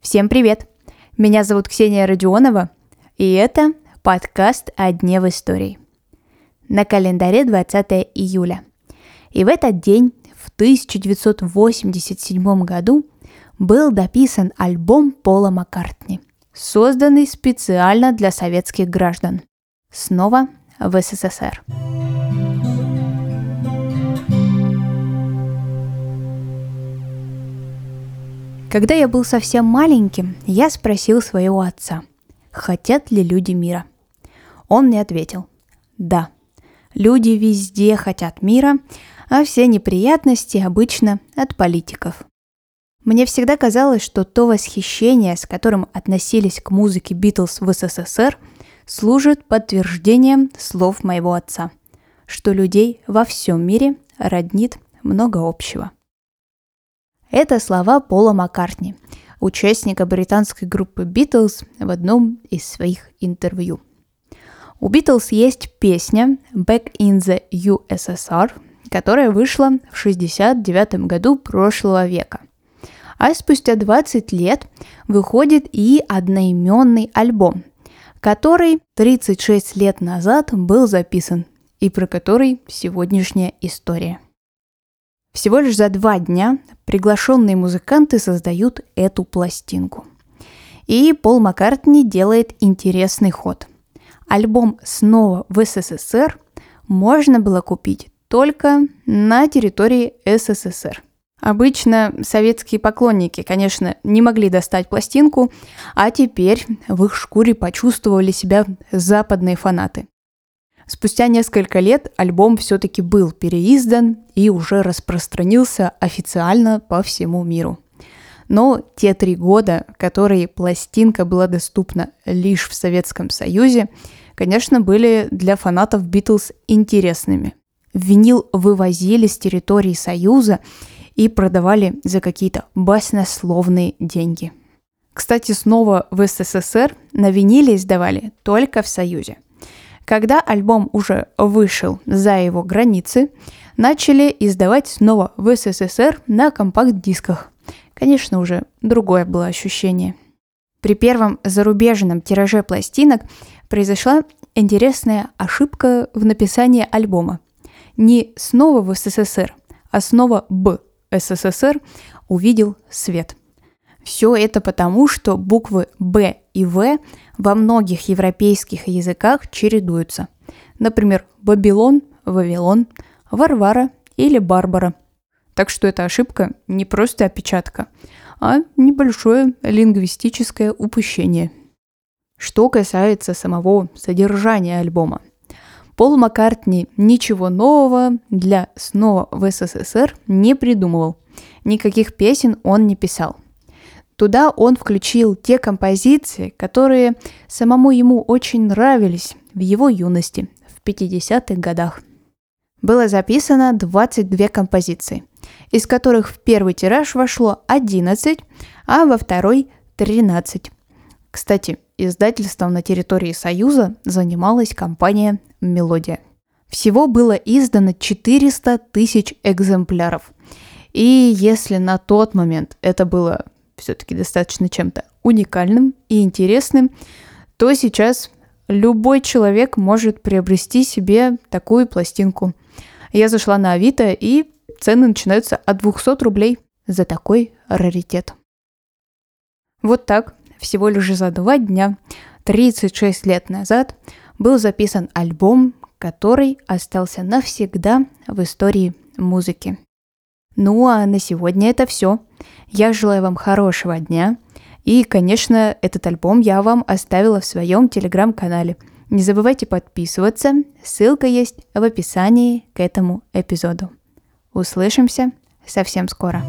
Всем привет! Меня зовут Ксения Родионова, и это подкаст «О дне в истории». На календаре 20 июля. И в этот день, в 1987 году, был дописан альбом Пола Маккартни, созданный специально для советских граждан. Снова в СССР. Когда я был совсем маленьким, я спросил своего отца, хотят ли люди мира. Он мне ответил, да, люди везде хотят мира, а все неприятности обычно от политиков. Мне всегда казалось, что то восхищение, с которым относились к музыке Битлз в СССР, служит подтверждением слов моего отца, что людей во всем мире роднит много общего. Это слова Пола Маккартни, участника британской группы Битлз в одном из своих интервью. У Битлз есть песня «Back in the USSR», которая вышла в 69 году прошлого века. А спустя 20 лет выходит и одноименный альбом, который 36 лет назад был записан и про который сегодняшняя история – всего лишь за два дня приглашенные музыканты создают эту пластинку. И Пол Маккартни делает интересный ход. Альбом снова в СССР можно было купить только на территории СССР. Обычно советские поклонники, конечно, не могли достать пластинку, а теперь в их шкуре почувствовали себя западные фанаты. Спустя несколько лет альбом все-таки был переиздан и уже распространился официально по всему миру. Но те три года, которые пластинка была доступна лишь в Советском Союзе, конечно, были для фанатов Битлз интересными. Винил вывозили с территории Союза и продавали за какие-то баснословные деньги. Кстати, снова в СССР на виниле издавали только в Союзе – когда альбом уже вышел за его границы, начали издавать снова в СССР на компакт-дисках. Конечно, уже другое было ощущение. При первом зарубежном тираже пластинок произошла интересная ошибка в написании альбома. Не снова в СССР, а снова Б СССР увидел свет. Все это потому, что буквы Б и В во многих европейских языках чередуются. Например, Бабилон, Вавилон, Варвара или Барбара. Так что эта ошибка не просто опечатка, а небольшое лингвистическое упущение. Что касается самого содержания альбома. Пол Маккартни ничего нового для «Снова в СССР» не придумывал. Никаких песен он не писал – Туда он включил те композиции, которые самому ему очень нравились в его юности, в 50-х годах. Было записано 22 композиции, из которых в первый тираж вошло 11, а во второй 13. Кстати, издательством на территории Союза занималась компания «Мелодия». Всего было издано 400 тысяч экземпляров. И если на тот момент это было все-таки достаточно чем-то уникальным и интересным, то сейчас любой человек может приобрести себе такую пластинку. Я зашла на Авито, и цены начинаются от 200 рублей за такой раритет. Вот так, всего лишь за два дня, 36 лет назад, был записан альбом, который остался навсегда в истории музыки. Ну а на сегодня это все. Я желаю вам хорошего дня. И, конечно, этот альбом я вам оставила в своем телеграм-канале. Не забывайте подписываться, ссылка есть в описании к этому эпизоду. Услышимся совсем скоро.